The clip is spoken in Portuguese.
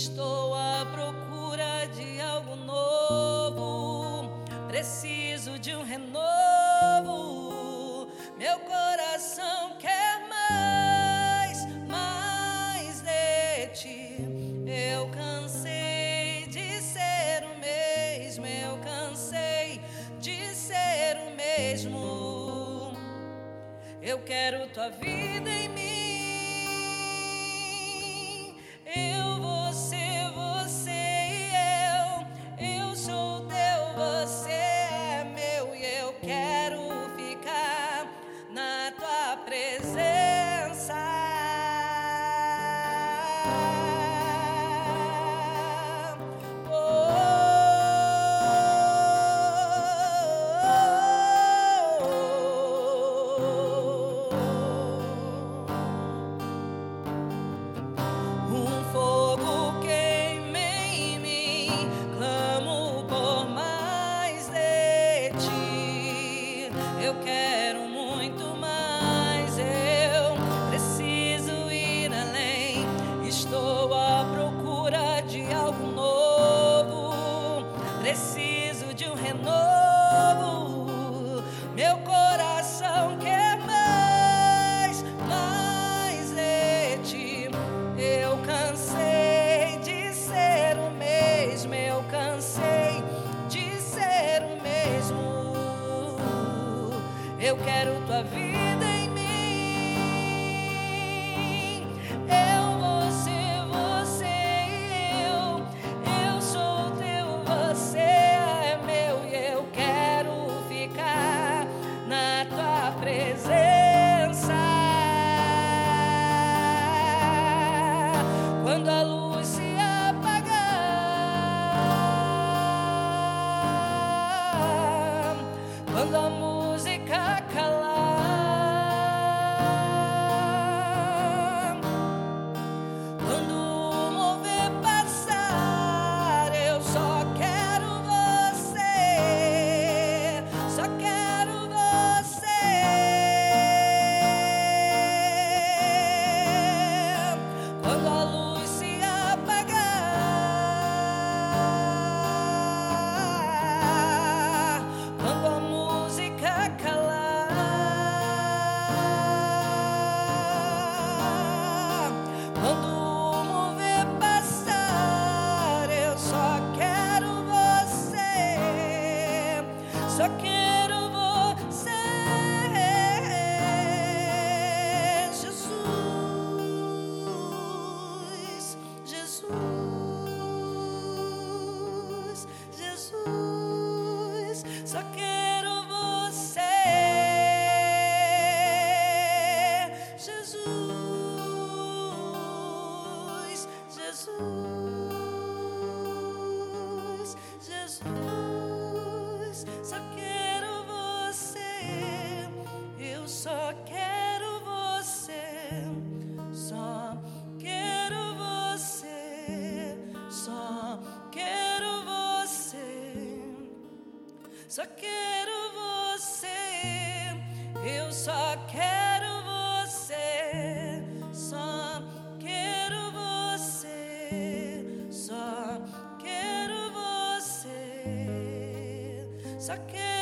Estou à procura de algo novo, preciso de um renovo. Meu coração quer mais, mais de ti. Eu cansei de ser o mesmo, eu cansei de ser o mesmo. Eu quero tua vida em mim. quero tua vida. só quero você, Jesus, Jesus, Jesus, só quero você, Jesus, Jesus. só quero você, eu só quero você, só quero você, só quero você, só quero.